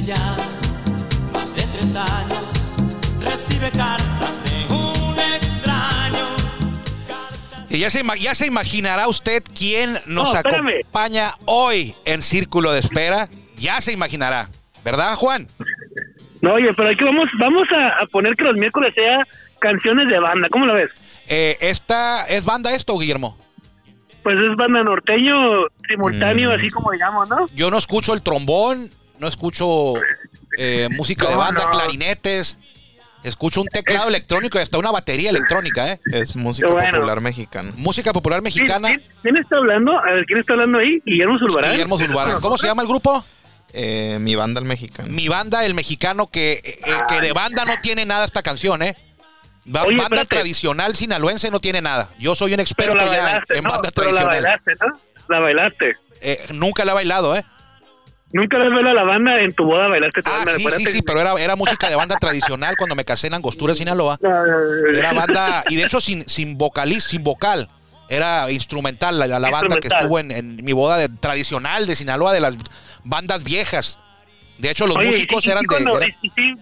ya más de tres años, recibe cartas de un extraño. Y ya se, ya se imaginará usted quién nos No, acompaña hoy en Círculo de Espera. Ya se imaginará, ¿verdad, Juan? No, oye, pero aquí vamos, vamos a, a poner que los miércoles sea canciones de banda. ¿Cómo lo ves? Eh, esta es banda esto, Guillermo. Pues es banda norteño Mm. simultáneo, así como digamos, ¿no? Yo no escucho el trombón, no escucho eh, música de banda, no. clarinetes. Escucho un teclado electrónico y hasta una batería electrónica, ¿eh? Es música bueno. popular mexicana. Música popular mexicana. ¿Quién, quién está hablando? A ver, ¿quién está hablando ahí? Guillermo Zulbarán. Guillermo Zulbarán. ¿Cómo se llama el grupo? Eh, mi banda el mexicano. Mi banda, el mexicano, que, eh, eh, que de banda no tiene nada esta canción, ¿eh? Ba- Oye, banda espérate. tradicional sinaloense no tiene nada. Yo soy un Pero experto la ya bailaste, en ¿no? banda Pero la tradicional. bailaste, ¿no? La bailaste. Eh, nunca la he bailado, ¿eh? Nunca les veo a la banda en tu boda bailaste Ah, sí, sí, sí, pero era, era música de banda tradicional cuando me casé en Angostura, Sinaloa. Era banda, y de hecho sin, sin vocaliz, sin vocal. Era instrumental la, la banda que estuvo en, en mi boda de- tradicional de Sinaloa, de las bandas viejas. De hecho, los Oye, músicos y- eran de... cuando- y sí,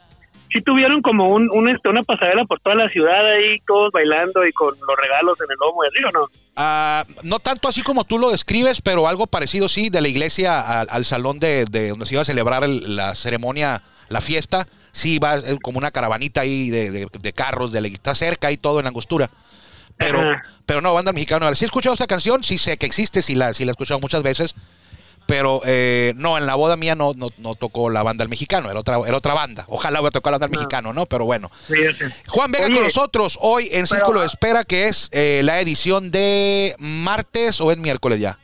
sí tuvieron como un, un, este, una pasarela por toda la ciudad ahí, todos bailando y con los regalos en el lomo y así, ¿o no? Ah, no tanto así como tú lo describes, pero algo parecido sí, de la iglesia al, al salón de, de donde se iba a celebrar el- la ceremonia, la fiesta. Sí, va eh, como una caravanita ahí de, de- de carros, de la, está cerca y todo en Angostura. Pero, Ajá. pero no, banda mexicana. Sí he escuchado esta canción, sí sé que existe, sí la, sí la he escuchado muchas veces. Pero eh, no, en la boda mía no, no, no tocó la banda el mexicano, era otra, era otra banda. Ojalá hubiera tocado la banda el mexicano, ¿no? Pero bueno. Sí, sí. Juan Vega Oye, con nosotros hoy en Círculo de Espera, que es eh, la edición de martes o es miércoles ya.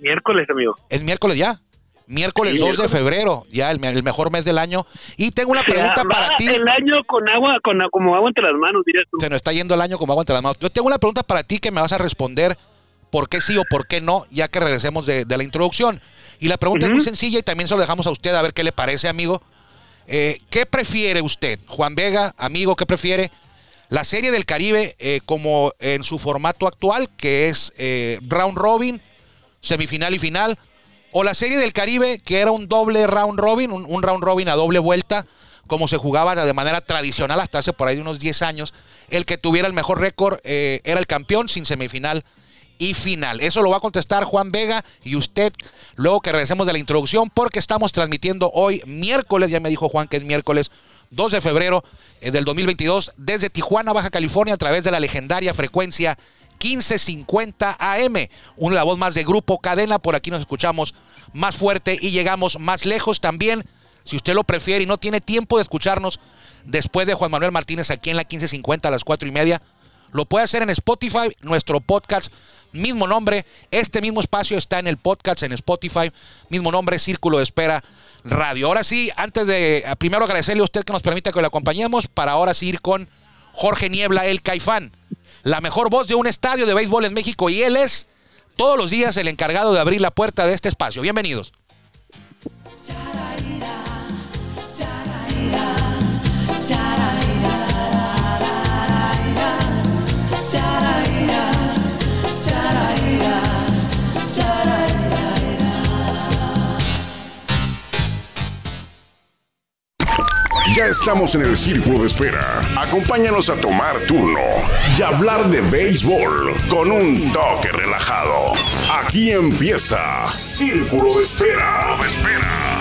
Miércoles, amigo. Es miércoles ya. Miércoles Sí, 2 de febrero, ya el, me- el mejor mes del año. Y tengo una O sea, pregunta para ti. El año con agua, con como agua entre las manos, dirías tú. Se nos está yendo el año como agua entre las manos. Yo tengo una pregunta para ti que me vas a responder por qué sí o por qué no, ya que regresemos de, de la introducción. Y la pregunta es muy sencilla y también se lo dejamos a usted a ver qué le parece, amigo. Eh, ¿Qué prefiere usted, Juan Vega, amigo, qué prefiere? La serie del Caribe eh, como en su formato actual, que es eh, round robin, semifinal y final, o la serie del Caribe, que era un doble round robin, un, un round robin a doble vuelta, como se jugaba de manera tradicional hasta hace por ahí unos 10 años. El que tuviera el mejor récord era el campeón sin semifinal y final. Eso lo va a contestar Juan Vega y usted luego que regresemos de la introducción, porque estamos transmitiendo hoy miércoles, ya me dijo Juan que es miércoles 2 de febrero eh, del 2022 desde Tijuana, Baja California, a través de la legendaria frecuencia 1550 AM. Una voz más de Grupo Cadena, por aquí nos escuchamos más fuerte y llegamos más lejos también. Si usted lo prefiere y no tiene tiempo de escucharnos después de Juan Manuel Martínez aquí en la 1550 a las 4 y media, lo puede hacer en Spotify, nuestro podcast, mismo nombre. Este mismo espacio está en el podcast en Spotify, mismo nombre, Círculo de Espera Radio. Ahora sí, antes de eh, primero agradecerle a usted que nos permita que lo acompañemos, para ahora sí ir con Jorge Niebla, el Caifán, la mejor voz de un estadio de béisbol en México y él es todos los días el encargado de abrir la puerta de este espacio. Bienvenidos. Estamos en el círculo de espera. Acompáñanos a tomar turno y hablar de béisbol con un toque relajado. Aquí empieza Círculo de Espera. De espera.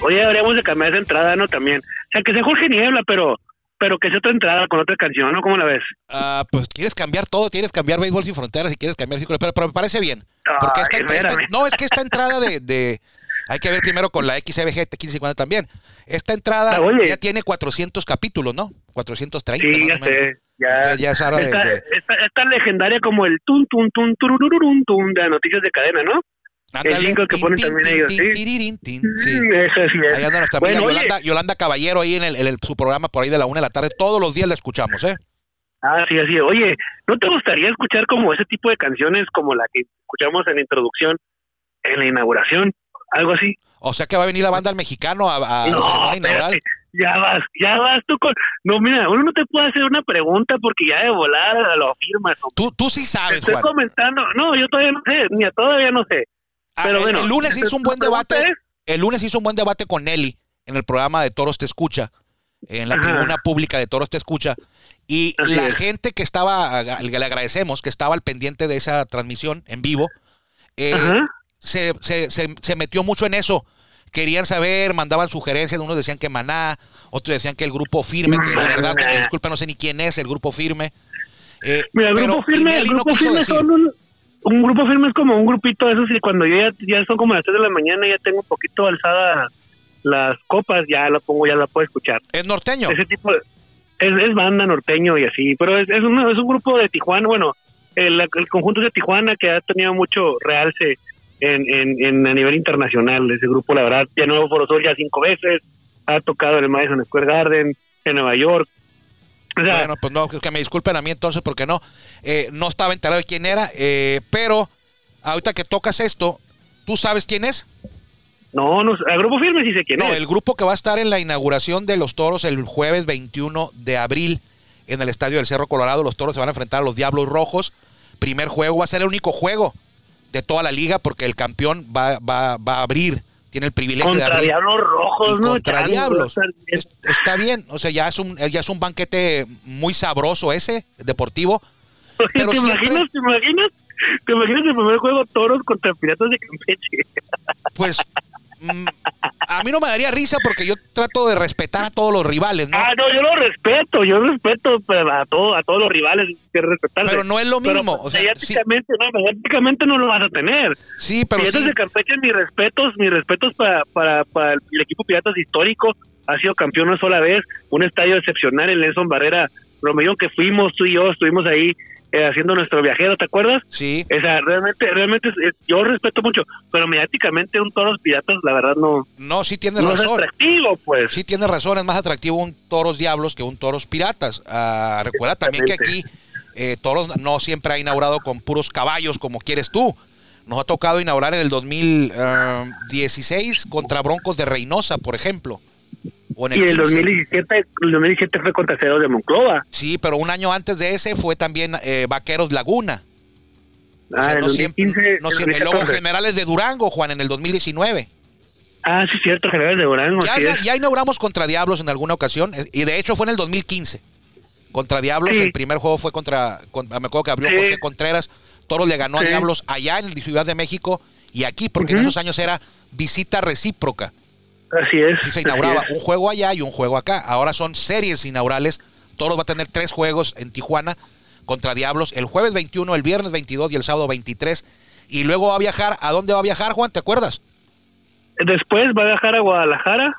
Oye, deberíamos de cambiar esa entrada, ¿no? También. O sea, que sea Jorge Niebla, pero pero que sea otra entrada con otra canción, ¿no? ¿Cómo la ves? Ah, pues quieres cambiar todo, quieres cambiar béisbol sin fronteras y quieres cambiar círculo, pero, pero me parece bien. Porque Ay, esta, no, es que esta entrada de, de- hay que ver primero con la XBG 1550 también. Esta entrada Ah, oye. ya tiene 400 capítulos, ¿no? 430. Sí, ya sé. Ya, ya es hora de- Esta- de- esta- esta legendaria como el tun, tun, tun, tururururun, tun de noticias de cadena, ¿no? Ándale, jingle que ponen también tin, ellos, tin, ¿sí? tin, sí. Mm, Eso sí es. Ahí anda nuestra amiga Bueno, oye, Yolanda, Yolanda Caballero ahí en, el, en el- su programa por ahí de la una de la tarde. Todos los días la escuchamos, ¿eh? Ah, sí, así. Oye, ¿no te gustaría escuchar como ese tipo de canciones como la que escuchamos en la introducción, en la inauguración? Algo así. O sea que va a venir la banda al mexicano a, a la No, ceremonia inaugural. ya vas, ya vas tú con... No, mira, uno no te puede hacer una pregunta porque ya de volada lo afirmas. hombre. Tú, tú sí Te sabes, estoy Juan. comentando, no, yo todavía no sé, ni todavía no sé. Ah, Pero el, bueno, el lunes hizo un buen debate. es- El lunes hizo un buen debate con Nelly en el programa de Toros Te Escucha, en la Ajá. tribuna pública de Toros Te Escucha. Y Así la es. gente que estaba, que le agradecemos, que estaba al pendiente de esa transmisión en vivo, eh, se, se, se, se metió mucho en eso. Querían saber, mandaban sugerencias, unos decían que Maná, otros decían que el grupo firme, que la verdad, que me disculpen, no sé ni quién es el grupo firme. Eh, Mira, el pero grupo firme, el no grupo firme son un, un grupo firme es como un grupito de esos y cuando yo ya, ya son como las 3 de la mañana ya tengo un poquito alzada las copas, ya la pongo, ya la puedo escuchar. Es norteño. Ese tipo de, es, es banda norteño y así, pero es, es, un, es un grupo de Tijuana, bueno, el, el conjunto de Tijuana que ha tenido mucho realce en, en, en- a nivel internacional, ese grupo la verdad, ya nuevo Sol ya cinco veces, ha tocado en el Madison Square Garden, en Nueva York, o sea, Bueno, pues no, que me disculpen a mí entonces porque no, eh, no estaba enterado de quién era, eh, pero ahorita que tocas esto, ¿tú sabes quién es? no, no, a grupo firme sí sé quién No, es. el grupo que va a estar en la inauguración de los toros el jueves 21 de abril en el estadio del Cerro Colorado. Los toros se van a enfrentar a los Diablos Rojos. Primer juego, va a ser el único juego de toda la liga porque el campeón va, va, va a abrir, tiene el privilegio de contra abrir. Diablos Rojos, ¿no? contra Chale, Diablos. Es- está bien, o sea, ya es un ya es un banquete muy sabroso ese, deportivo. Oye, pero ¿Te siempre- imaginas, te imaginas? ¿Te imaginas el primer juego toros contra piratas de Campeche? Pues a mí no me daría risa porque yo trato de respetar a todos los rivales, ¿no? Ah, no, yo lo respeto, yo respeto a, todo, a todos los rivales, que respetarse. Pero no es lo mismo, o sea, mediáticamente, no, mediáticamente no lo vas a tener. Sí, pero Piratas sí. de Campeche, mis respetos, mis respetos para, para, para el equipo Piratas histórico, ha sido campeón una sola vez, un estadio excepcional en Nelson Barrera, Romeo, que fuimos, tú y yo, estuvimos ahí haciendo nuestro viajero, ¿te acuerdas? Sí. O sea, realmente, realmente, es- yo respeto mucho, pero mediáticamente un toros piratas, la verdad, no, No, sí tienes no es razón. atractivo, pues. Sí tienes razón, es más atractivo un toros diablos que un toros piratas. Ah, recuerda también que aquí eh, toros no siempre ha inaugurado con puros caballos como quieres tú. Nos ha tocado inaugurar en el 2016 contra Broncos de Reynosa, por ejemplo. O en Y el el 15. 2017, el 2017 fue contra Ceros de Monclova. Sí, pero un año antes de ese fue también eh, Vaqueros Laguna. O Ah, sea, el no siempre, 2015, no el siempre- Luego 2014. Generales de Durango, Juan, en el 2019. Ah, sí, cierto, General de Durango. Ya, así ya, inauguramos contra Diablos en alguna ocasión, eh, y de hecho fue en el 2015. Contra Diablos, Sí. el primer juego fue contra, con- me acuerdo que abrió Sí. José Contreras, Toros le ganó a Sí. Diablos allá en Ciudad de México y aquí, porque en esos años era visita recíproca. Así es. Sí se inauguraba un juego allá y un juego acá. Ahora son series inaugurales. Toros va a tener tres juegos en Tijuana contra Diablos. El jueves 21, el viernes 22 y el sábado 23. Y luego va a viajar. ¿A dónde va a viajar, Juan? ¿Te acuerdas? Después va a viajar a Guadalajara.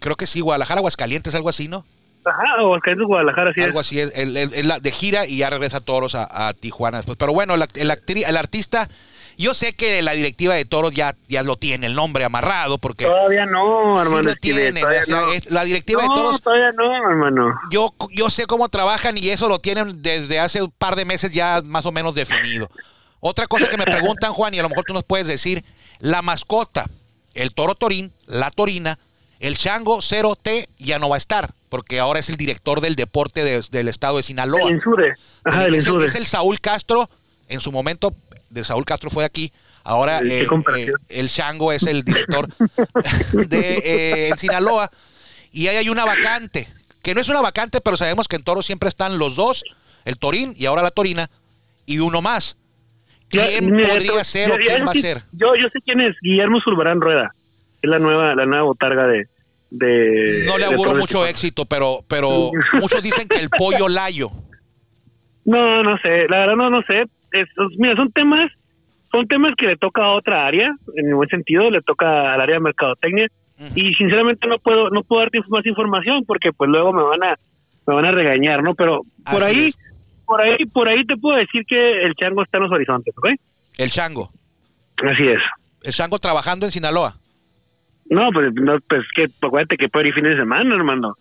Creo que sí, Guadalajara, Aguascalientes, algo así, ¿no? Ajá, Aguascalientes, Guadalajara, así Algo así es, el- el- de gira y ya regresa Toros a, a Tijuana después. Pero bueno, el artista, yo sé que la directiva de Toros ya, ya lo tiene, el nombre amarrado, porque Todavía no, sí hermano. lo tiene. todavía o sea, no. es- la directiva de Toros, todavía no, hermano. yo, yo sé cómo trabajan y eso lo tienen desde hace un par de meses ya más o menos definido. Otra cosa que me preguntan, Juan, y a lo mejor tú nos puedes decir, la mascota, el toro torín, la torina, el chango 0T ya no va a estar, porque ahora es el director del deporte de- del estado de Sinaloa. El Insure. Ajá, el el, Insure. es el Saúl Castro, en su momento, de Saúl Castro fue aquí, ahora eh, eh, el Chango es el director de eh, en Sinaloa, y ahí hay una vacante, que no es una vacante, pero sabemos que en Toro siempre están los dos, el Torín y ahora la Torina, y uno más. ¿Quién podría ser o quién va a ser? Yo, yo sé quién es, Guillermo Zulbarán Rueda. Es la nueva, la nueva botarga de. de No le auguro mucho éxito, pero, pero muchos dicen que el pollo layo. No, no sé, la verdad no, no sé. Mira, son temas, son temas que le toca a otra área, en un buen sentido, le toca al área de mercadotecnia. Y sinceramente no puedo, no puedo darte más información porque pues luego me van a, me van a regañar, ¿no? Pero por Así ahí, es. por ahí, por ahí te puedo decir que el chango está en los horizontes, ¿ok? El Chango. Así es. El Chango trabajando en Sinaloa. No, pues, no, pues que acuérdate que puede ir fin de semana, hermano.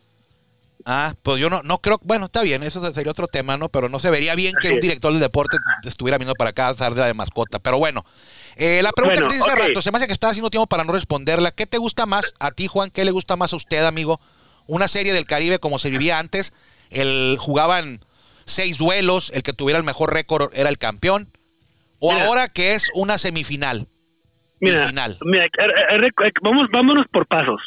Ah, pues yo no, no creo, bueno, está bien, eso sería otro tema, ¿no? Pero no se vería bien que un director del deporte estuviera viendo para acá a de mascota. Pero bueno, eh, la pregunta Bueno, que te hice hace rato, se me hace que estás haciendo tiempo para no responderla. ¿Qué te gusta más a ti, Juan? ¿Qué le gusta más a usted, amigo? Una serie del Caribe como se vivía antes, el jugaban seis duelos, el que tuviera el mejor récord era el campeón, o Mira. ahora que es una semifinal. Mira, final. mira, a- a- a- vamos, vámonos por pasos.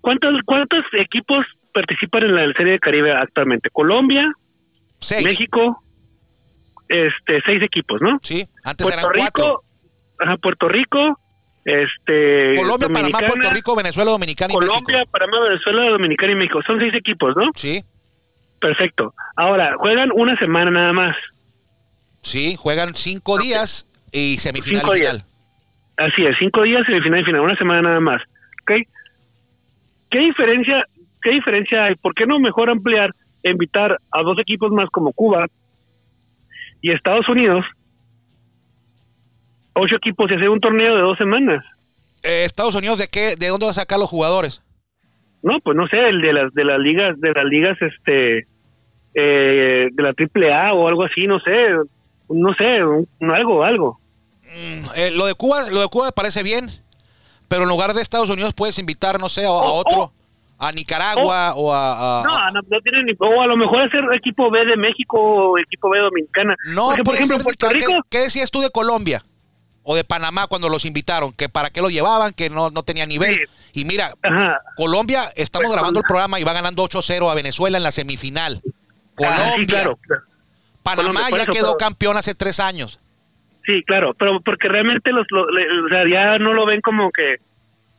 ¿Cuántos, ¿Cuántos equipos participan en la Serie de Caribe actualmente? Colombia, Seis. México, este, seis equipos, ¿no? Sí, antes Puerto eran cuatro. Rico, ajá, Puerto Rico, este, Colombia, Panamá, Puerto Rico, Venezuela, Dominicana y Colombia, México. Panamá, Venezuela, Dominicana y México. Son seis equipos, ¿no? Sí, Perfecto. Ahora, juegan una semana nada más. sí, juegan cinco días y semifinal Cinco y días. final. Así es, cinco días, semifinal y final, una semana nada más. ¿Ok? ¿Qué diferencia, qué diferencia hay? ¿Por qué no mejor ampliar, e invitar a dos equipos más como Cuba y Estados Unidos? Ocho equipos y hacer un torneo de dos semanas. Eh, Estados Unidos, ¿de qué? ¿De dónde va a sacar los jugadores? No, pues no sé, el de las de las ligas, de las ligas, este, eh, de la Triple A o algo así, no sé, no sé, un- algo, algo. Mm, eh, lo de Cuba, lo de Cuba parece bien, pero en lugar de Estados Unidos puedes invitar, no sé, a, a Oh, otro, oh. A Nicaragua o a, a- No, no, no tienen ni, o a lo mejor hacer equipo B de México o equipo B dominicana. no, Porque, por ejemplo, Puerto Rico, ¿Qué, qué decías tú de Colombia o de Panamá cuando los invitaron? Que para qué lo llevaban, que no, no tenía nivel. Sí. Y mira, ajá, Colombia, estamos Pues, grabando el programa y va ganando 8-0 a Venezuela en la semifinal. ah, Colombia, sí, claro, claro. Panamá Colombia, ya eso, quedó pero- campeón hace tres años. Sí, claro, pero porque realmente los, lo- le- o sea, ya no lo ven como que,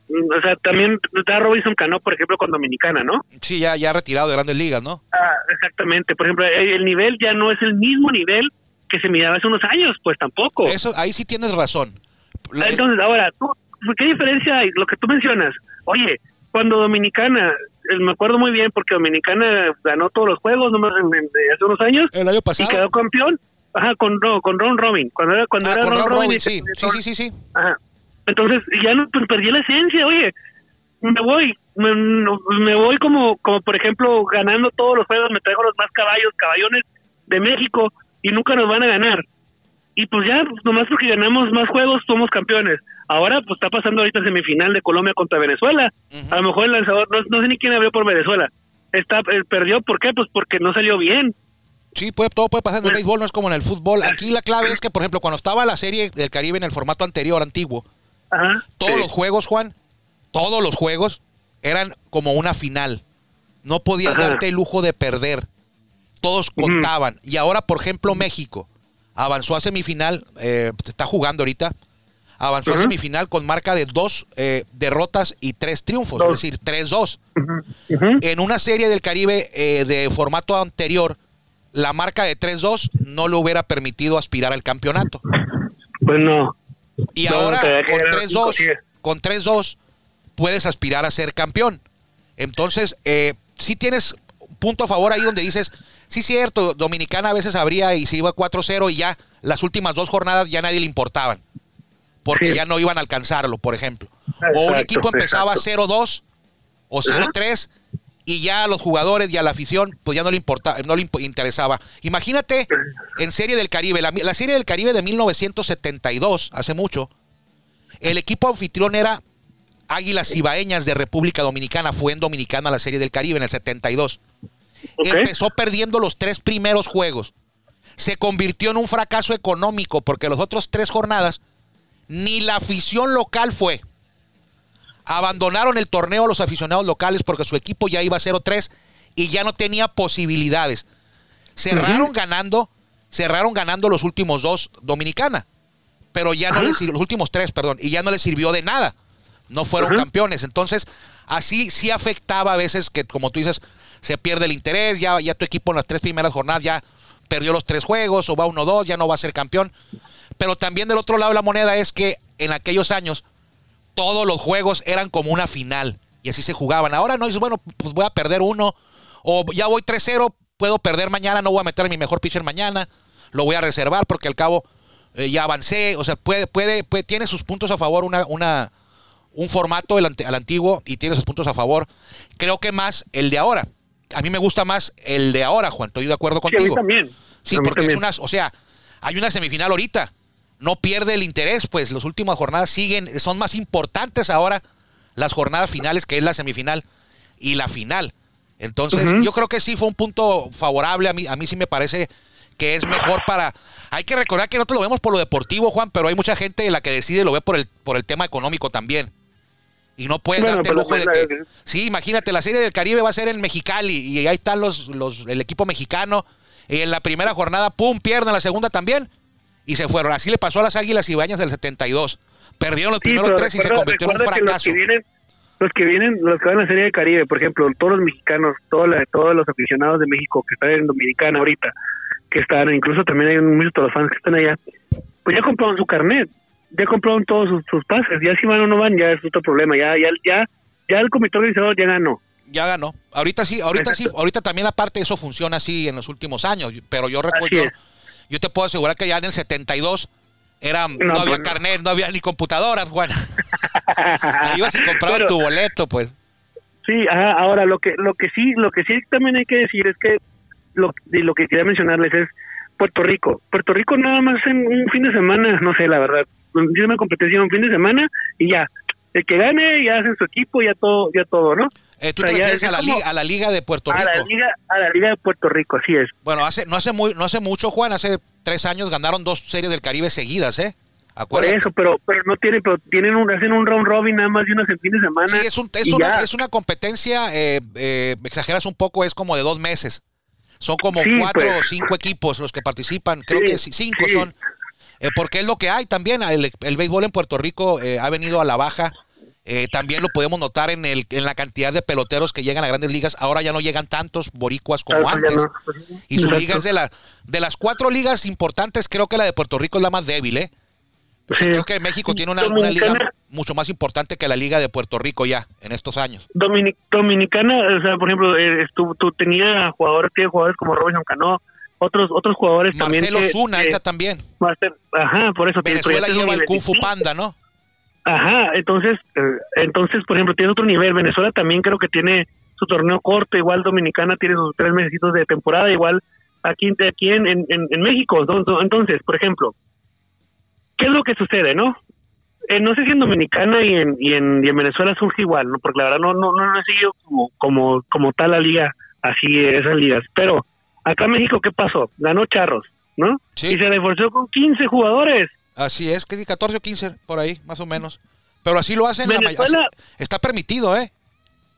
o sea, también está Robinson Cano, por ejemplo, con Dominicana, ¿no? Sí, ya, ya retirado de grandes ligas, ¿no? Ah, exactamente, por ejemplo, el el nivel ya no es el mismo nivel que se miraba hace unos años, pues tampoco. Eso, ahí sí tienes razón. La- Entonces, ahora, ¿tú, ¿qué diferencia hay? Lo que tú mencionas, oye, cuando Dominicana, eh, me acuerdo muy bien porque Dominicana ganó todos los juegos nomás hace unos años el año y pasado. quedó campeón, ajá, con, no, con Ron Robin, cuando era, cuando Ah, era con Ron, Ron Robin. Robin, y- sí, sí, sí, sí, sí. Ajá. Entonces, ya no, pues, perdí la esencia, oye, me voy, me, voy como, como, por ejemplo, ganando todos los juegos, me traigo los más caballos, caballones de México y nunca nos van a ganar. Y pues ya, pues, nomás porque ganamos más juegos, somos campeones. Ahora, pues está pasando ahorita semifinal de Colombia contra Venezuela. A lo mejor el lanzador, no, no sé ni quién abrió por Venezuela. Está, eh, perdió, ¿por qué? Pues porque no salió bien. Sí, puede, todo puede pasar en el Bueno. béisbol, no es como en el fútbol. Aquí la clave es que, por ejemplo, cuando estaba la serie del Caribe en el formato anterior, antiguo, Ajá. todos Sí. los juegos, Juan, todos los juegos eran como una final. No podías Ajá. darte el lujo de perder. Todos contaban. Y ahora, por ejemplo, México avanzó a semifinal, eh, está jugando ahorita, avanzó a semifinal con marca de dos eh, derrotas y tres triunfos, Dos. es decir, 3-2. Ujú. Ujú. En una serie del Caribe eh, de formato anterior, la marca de 3-2 no le hubiera permitido aspirar al campeonato. Pues no. Y No, ahora con ganar 3-2, cinco, con 3-2 puedes aspirar a ser campeón. Entonces, eh, sí tienes un punto a favor ahí donde dices, sí cierto, Dominicana a veces abría y se iba 4-0 y ya las últimas dos jornadas ya nadie le importaban. Porque Sí. ya no iban a alcanzarlo, por ejemplo. o un Exacto, equipo empezaba exacto. 0-2 o 0-3 y ya a los jugadores y a la afición pues ya no le importa, no le interesaba. Imagínate en Serie del Caribe, la, la Serie del Caribe de 1972, hace mucho, el equipo anfitrión era Águilas Cibaeñas de República Dominicana, fue en Dominicana la Serie del Caribe en el 72. Ok. Empezó perdiendo los tres primeros juegos. Se convirtió en un fracaso económico porque los otros tres jornadas ni la afición local fue. Abandonaron el torneo los aficionados locales porque su equipo ya iba 0-3 y ya no tenía posibilidades. Cerraron ganando, cerraron ganando los últimos dos Dominicana, pero ya no les sir- los últimos tres, perdón, y ya no les sirvió de nada. No fueron campeones. Entonces, así sí afectaba a veces que, como tú dices, se pierde el interés, ya, ya tu equipo en las tres primeras jornadas ya perdió los tres juegos, o va 1-2, ya no va a ser campeón. Pero también del otro lado de la moneda es que en aquellos años todos los juegos eran como una final y así se jugaban. Ahora no dices, bueno, pues voy a perder uno o ya voy 3-0, puedo perder mañana, no voy a meter a mi mejor pitcher mañana, lo voy a reservar porque al cabo eh, ya avancé, o sea, puede, puede, puede- tiene sus puntos a favor una, una, un formato el al antiguo y tiene sus puntos a favor. Creo que más el de ahora. a mí me gusta más el de ahora, Juan. Estoy de acuerdo Sí, a mí contigo. también. Sí, A mí porque es también. una, o sea, hay una semifinal ahorita. No pierde el interés, pues las últimas jornadas siguen, son más importantes ahora las jornadas finales, que es la semifinal y la final. Entonces, yo creo que sí fue un punto favorable. A mí, a mí sí me parece que es mejor para. Hay que recordar que nosotros lo vemos por lo deportivo, Juan, pero hay mucha gente la que decide lo ve por el, por el tema económico también. Y no Bueno, darte el lujo de pues, que. la- Sí, imagínate, la serie del Caribe va a ser en Mexicali y ahí están los, los, el equipo mexicano. Y en la primera jornada, pum, pierden la segunda también. Y se fueron. Así le pasó a las Águilas Ibañas del 72. Perdieron los Sí, primeros tres y se convirtió en un que fracaso. Los que vienen, los que vienen, los que van a la Serie de Caribe, por ejemplo, todos los mexicanos, todos, la- todos los aficionados de México que están en Dominicana ahorita, que están, incluso también hay muchos de los fans que están allá, pues ya compraron su carnet, ya compraron todos sus, sus pases, ya si van o no van, ya es otro problema, ya, ya, ya, ya el comité organizador ya ganó. Ya ganó. Ahorita sí, ahorita sí, ahorita también aparte eso funciona así en los últimos años, pero yo recuerdo, yo, yo te puedo asegurar que ya en el 72 era, no, No, había pues carnet, no había ni computadoras, bueno. Ahí ibas y comprabas tu boleto, pues. Sí, ajá, ahora lo que lo que sí lo que sí también hay que decir es que lo, y lo que quería mencionarles es Puerto Rico. Puerto Rico nada más en un fin de semana, no sé, la verdad. Hice una competencia un fin de semana y ya. El que gane ya hacen su equipo, ya todo, ya todo, ¿no? Eh, tú te refieres es a la, liga, a la liga de Puerto A Rico. la liga, a la liga de Puerto Rico, así es. Bueno, hace, no hace muy, no hace mucho, Juan, hace tres años ganaron dos series del Caribe seguidas, ¿eh? Por Acuérdate. eso, pero pero no tienen, pero tienen un, hacen un round robin nada más de unas en fin de semana. Sí, es, un, es, una, es una competencia, eh, eh, exageras un poco, es como de dos meses. Son como Sí, cuatro pues. o cinco equipos los que participan, creo Sí, que cinco sí. son. Eh, porque es lo que hay también. El, el béisbol en Puerto Rico eh, ha venido a la baja. Eh, también lo podemos notar en, el, en la cantidad de peloteros que llegan a grandes ligas. Ahora ya no llegan tantos boricuas como ya antes. no. Y su Exacto. liga es de, la, de las cuatro ligas importantes, creo que la de Puerto Rico es la más débil, ¿eh? Sí. creo que México tiene una, una liga mucho más importante que la liga de Puerto Rico ya en estos años. Dominic- Dominicana, o sea, por ejemplo, eh, estuvo, tú tenía jugadores, tiene jugadores como Robinson Cano, otros otros jugadores Marcelo también. que- Zuna, que- esta también. Ajá, por eso. Venezuela lleva el Kung nivel Fu distinto. Panda, ¿no? Ajá, entonces, eh, entonces, por ejemplo, tiene otro nivel. Venezuela también creo que tiene su torneo corto, igual Dominicana tiene sus tres meses de temporada, igual aquí, aquí en, en, en- en México. Entonces, entonces, por ejemplo, ¿qué es lo que sucede, no? Eh, no sé si en Dominicana y en, y en, y en Venezuela surge igual, ¿no? Porque la verdad no, no, no, no he seguido como, como, como tal la liga, así esas ligas. Pero acá en México, ¿qué pasó? Ganó Charros, ¿no? Sí. Y se reforzó con 15 jugadores. Así es, que 14 o 15 por ahí, más o menos. Pero así lo hacen la may- Venezuela- así- Está permitido, ¿eh?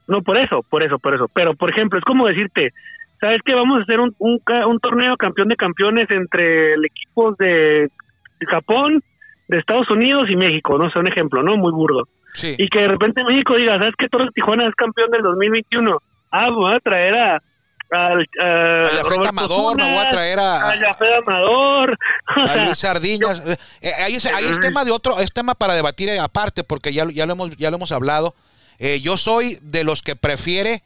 No, por eso, por eso, por eso. Pero, por ejemplo, es como decirte, ¿sabes qué? Vamos a hacer un, un, ca- un torneo campeón de campeones entre el equipo de Japón, de Estados Unidos y México, no sé, un ejemplo, ¿no? Muy burdo. Sí. Y que de repente México diga, ¿sabes qué? Torres Tijuana es campeón del 2021. Ah, voy a traer a... A, a, A Roberto Amador, me voy a Zuna, traer a- a Amador. A Luis Sardiñas. Eh, eh, ahí, es, ahí es tema de otro, es tema para debatir aparte, porque ya, lo- ya lo hemos, ya lo hemos hablado. Eh, yo soy de los que prefiere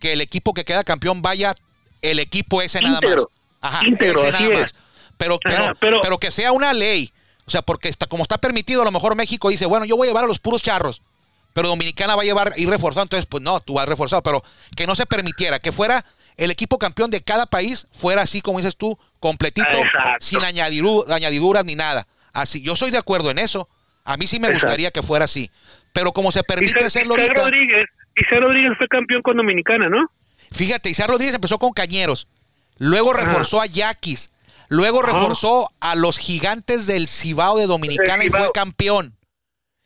que el equipo que queda campeón vaya el equipo ese nada más. Ajá, ese nada es. más. Pero, pero, Ajá, pero- pero que sea una ley. O sea, porque está, como está permitido, a lo mejor México dice, bueno, yo voy a llevar a los puros charros. Pero Dominicana va a llevar ir reforzado, entonces pues no, tú vas reforzado, pero que no se permitiera, que fuera el equipo campeón de cada país, fuera así como dices tú, completito, Exacto. sin añadidu- añadiduras ni nada. Así, yo soy de acuerdo en eso. A mí sí me Exacto. gustaría que fuera así. Pero como se permite Isaac ahorita, Rodríguez, Isaac Rodríguez fue campeón con Dominicana, ¿no? fíjate, Isaac Rodríguez empezó con Cañeros, luego Ajá. reforzó a Yaquis, luego Ajá. reforzó a los gigantes del Cibao de Dominicana y fue campeón.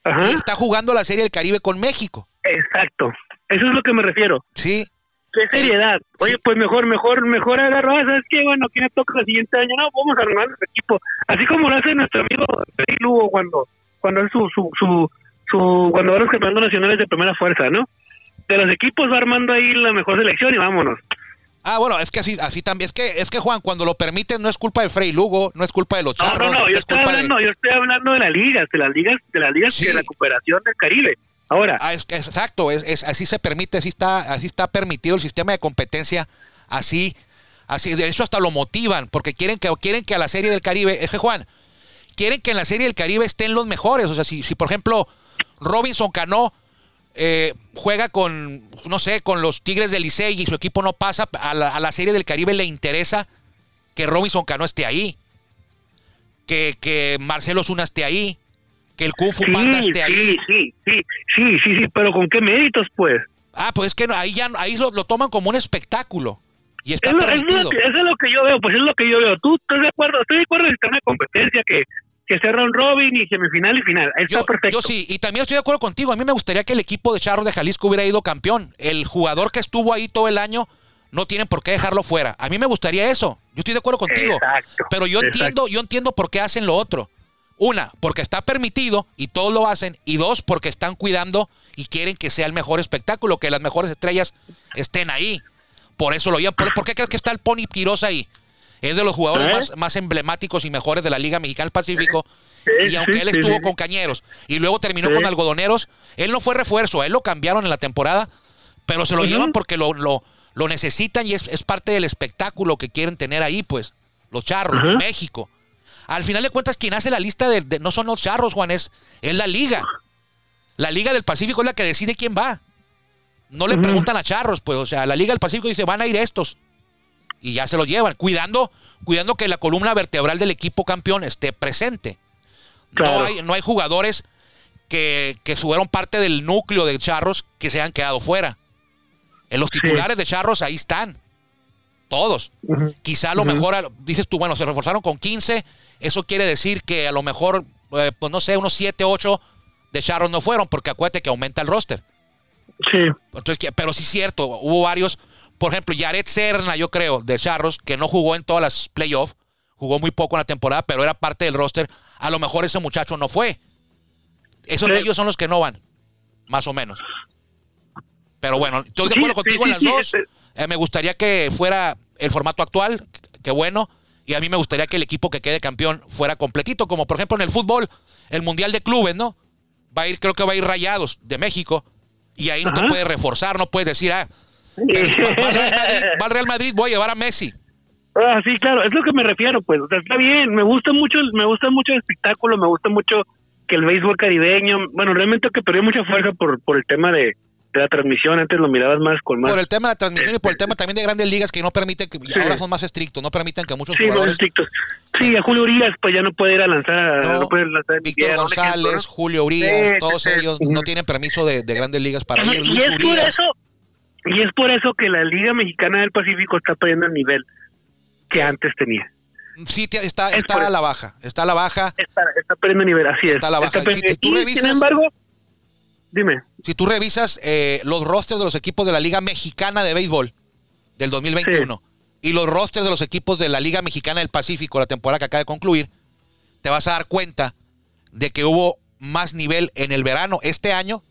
Ajá. Y está jugando la Serie del Caribe con México. Exacto. Eso es lo que me refiero. Sí, Qué seriedad. Oye, Sí. pues mejor, mejor, mejor agarro. ah, ¿Sabes qué? Bueno, ¿quién toca el siguiente año? No, vamos a armar nuestro equipo. Así como lo hace nuestro amigo Freddy Lugo cuando, cuando es su, su, su, su, cuando va a los campeonatos nacionales de primera fuerza, ¿no? De los equipos va armando ahí la mejor selección y vámonos. Ah, bueno, es que así, así también. Es que, es que Juan, cuando lo permiten, no es culpa de Frey Lugo, no es culpa de los No, charros. no, no, yo es estoy culpa de- hablando, yo estoy hablando de las ligas, de las ligas, de las ligas Sí. de la cooperación del Caribe. Ahora, Ah, exacto, es, es- así se permite, así está, así está permitido el sistema de competencia, así, así, de eso hasta lo motivan, porque quieren que, quieren que a la serie del Caribe, es que Juan, quieren que en la serie del Caribe estén los mejores. O sea, si, si por ejemplo Robinson Cano eh, juega con, no sé, con los Tigres del Licey y su equipo no pasa, a la, a la Serie del Caribe le interesa que Robinson Cano esté ahí, que, que Marcelo Zuna esté ahí, que el Kung Fu Sí, Panda esté ahí. sí, sí, sí, sí, sí, sí, pero ¿con qué méritos, pues? Ah, pues es que ahí ya ahí lo, lo toman como un espectáculo. Y está Es lo, es, lo que, eso es lo que yo veo, pues es lo que yo veo. ¿Tú estás de acuerdo? Estoy de acuerdo en una competencia que, que sea round robin y semifinal y final. Está Yo, perfecto. yo sí, y también estoy de acuerdo contigo. A mí me gustaría que el equipo de Charros de Jalisco hubiera ido campeón. El jugador que estuvo ahí todo el año no tienen por qué dejarlo fuera. A mí me gustaría eso. Yo estoy de acuerdo contigo. Exacto, Pero yo exacto. entiendo, yo entiendo por qué hacen lo otro. Una, porque está permitido y todos lo hacen. Y dos, porque están cuidando y quieren que sea el mejor espectáculo, que las mejores estrellas estén ahí. Por eso lo llevan. ¿Por, por qué crees que está el Pony ahí? Es de los jugadores ¿Eh? más, más emblemáticos y mejores de la Liga Mexicana del Pacífico. Sí, Y aunque sí, él estuvo sí. con Cañeros y luego terminó con Algodoneros, él no fue refuerzo, a él lo cambiaron en la temporada, pero se lo llevan porque lo, lo, lo necesitan y es, es parte del espectáculo que quieren tener ahí, pues, los charros. México. Al final de cuentas, quien hace la lista de, de- no son los charros, Juan, es, es la liga. La liga del Pacífico es la que decide quién va. No le preguntan a charros, pues, o sea, la liga del Pacífico dice, van a ir estos. Y ya se lo llevan, cuidando, cuidando que la columna vertebral del equipo campeón esté presente. No, hay, no hay jugadores que, que fueron parte del núcleo de Charros que se han quedado fuera. En los Sí. titulares de Charros ahí están. Todos. Quizá a lo mejor, dices tú, bueno, se reforzaron con 15. Eso quiere decir que a lo mejor, eh, pues no sé, unos 7, 8 de Charros no fueron, porque acuérdate que aumenta el roster. Sí, Entonces, pero sí es cierto, hubo varios, por ejemplo, Yaret Serna, yo creo, de Charros, que no jugó en todas las playoffs, jugó muy poco en la temporada, pero era parte del roster. A lo mejor ese muchacho no fue. Esos Sí. de ellos son los que no van, más o menos. Pero bueno, estoy de acuerdo sí, contigo sí, en las dos. este- Eh, me gustaría que fuera el formato actual, que bueno, y a mí me gustaría que el equipo que quede campeón fuera completito, como por ejemplo en el fútbol, el Mundial de Clubes, ¿no? Va a ir, creo que va a ir Rayados de México, y ahí no te Ajá. puedes reforzar, no puedes decir, ah, pero va, al Real Madrid, va al Real Madrid, voy a llevar a Messi. Ah, sí, claro, es lo que me refiero, pues, o sea, está bien, me gusta mucho, el- me gusta mucho el espectáculo, me gusta mucho que el béisbol caribeño, bueno, realmente que perdió mucha fuerza por, por el tema de, de la transmisión, antes lo mirabas más con más... Por el tema de la transmisión y por el tema también de grandes ligas que no permiten, que Sí. ahora son más estrictos, no permiten que muchos sí, más jugadores, estrictos. Sí, a Julio Urias, pues ya no puede ir a lanzar, No, no, puede lanzar Víctor González, ¿no? Julio Urias, Sí, todos ellos no tienen permiso de, de grandes ligas para ir. y Luis es por eso y es por eso que la Liga Mexicana del Pacífico está perdiendo el nivel que antes tenía. Sí, está, Es está a la baja, está a la baja. Está, está perdiendo nivel, así es. Está a la baja. Si- tú y, revisas- sin embargo, dime. Si tú revisas eh, los rosters de los equipos de la Liga Mexicana de Béisbol del 2021 y los rosters de los equipos de la Liga Mexicana del Pacífico, la temporada que acaba de concluir, te vas a dar cuenta de que hubo más nivel en el verano este año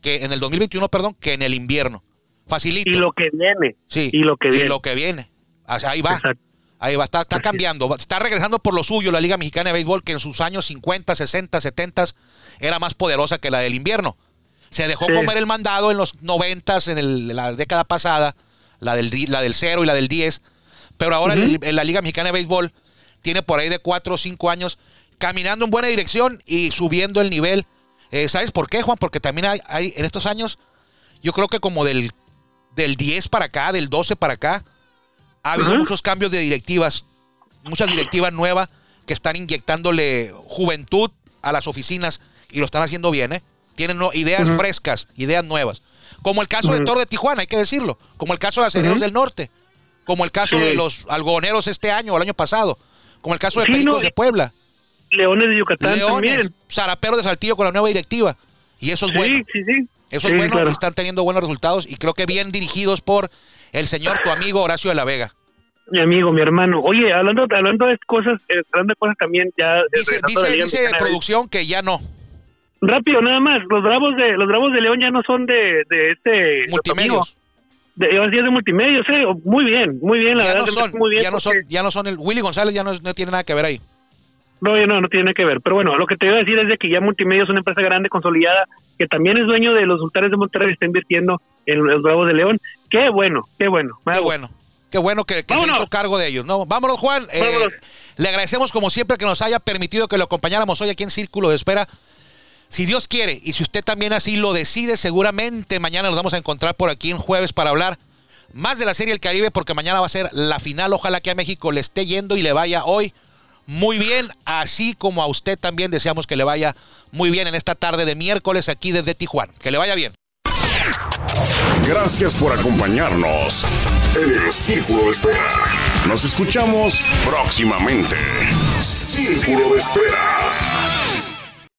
que en el 2021, perdón, que en el invierno. Facilito. Y lo que viene. sí. y lo que viene. lo que viene. O sea, ahí va. Exacto. Ahí va, está, está cambiando, está regresando por lo suyo la Liga Mexicana de Béisbol, que en sus años 50, 60, 70 era más poderosa que la del invierno. Se dejó Sí. comer el mandado en los 90, en el- la década pasada, la del, la del 0 y la del 10, pero ahora el- la Liga Mexicana de Béisbol tiene por ahí de 4 o 5 años caminando en buena dirección y subiendo el nivel. Eh, ¿Sabes por qué, Juan? Porque también hay, hay en estos años, yo creo que como del, del 10 para acá, del 12 para acá, ha habido muchos cambios de directivas, muchas directivas nuevas que están inyectándole juventud a las oficinas y lo están haciendo bien, ¿eh? Tienen no- ideas frescas, ideas nuevas. Como el caso de Ujú. Toro de Tijuana, hay que decirlo. Como el caso de Acereros Ujú. del Norte. Como el caso Sí. de los algodoneros este año o el año pasado. Como el caso de Sí, Pericos no, de Puebla. Leones de Yucatán Leones, también. Zaraperos de Saltillo con la nueva directiva. Y eso es Sí, bueno. sí, sí. Eso Sí, es bueno claro. y están teniendo buenos resultados y creo que bien dirigidos por el señor, tu amigo Horacio de la Vega. Mi amigo, mi hermano. Oye, hablando, hablando de cosas, eh, hablando de cosas también ya. Dice, dice, dice producción que ya no. Rápido, nada más. Los bravos de los bravos de León ya no son de, de este Multimedios. De, iba a decir de multimedios, eh. Muy bien, muy bien, la Ya verdad. no son, muy bien ya no son, ya no son el Willy González ya no, no tiene nada que ver ahí. No, no, no tiene nada que ver. Pero bueno, lo que te iba a decir es de que ya Multimedia es una empresa grande, consolidada, que también es dueño de los Sultanes de Monterrey está invirtiendo en los Bravos de León. Qué bueno, qué bueno. Qué bueno. Qué bueno que, que se hizo cargo de ellos. No, vámonos, Juan. Eh, Vámonos. le agradecemos como siempre que nos haya permitido que lo acompañáramos hoy aquí en Círculo de Espera. Si Dios quiere, y si usted también así lo decide, seguramente mañana nos vamos a encontrar por aquí en jueves para hablar más de la Serie del Caribe, porque mañana va a ser la final. Ojalá que a México le esté yendo y le vaya hoy muy bien, así como a usted también deseamos que le vaya muy bien en esta tarde de miércoles aquí desde Tijuana. Que le vaya bien. Gracias por acompañarnos en el Círculo de Espera. Nos escuchamos próximamente. Círculo de Espera.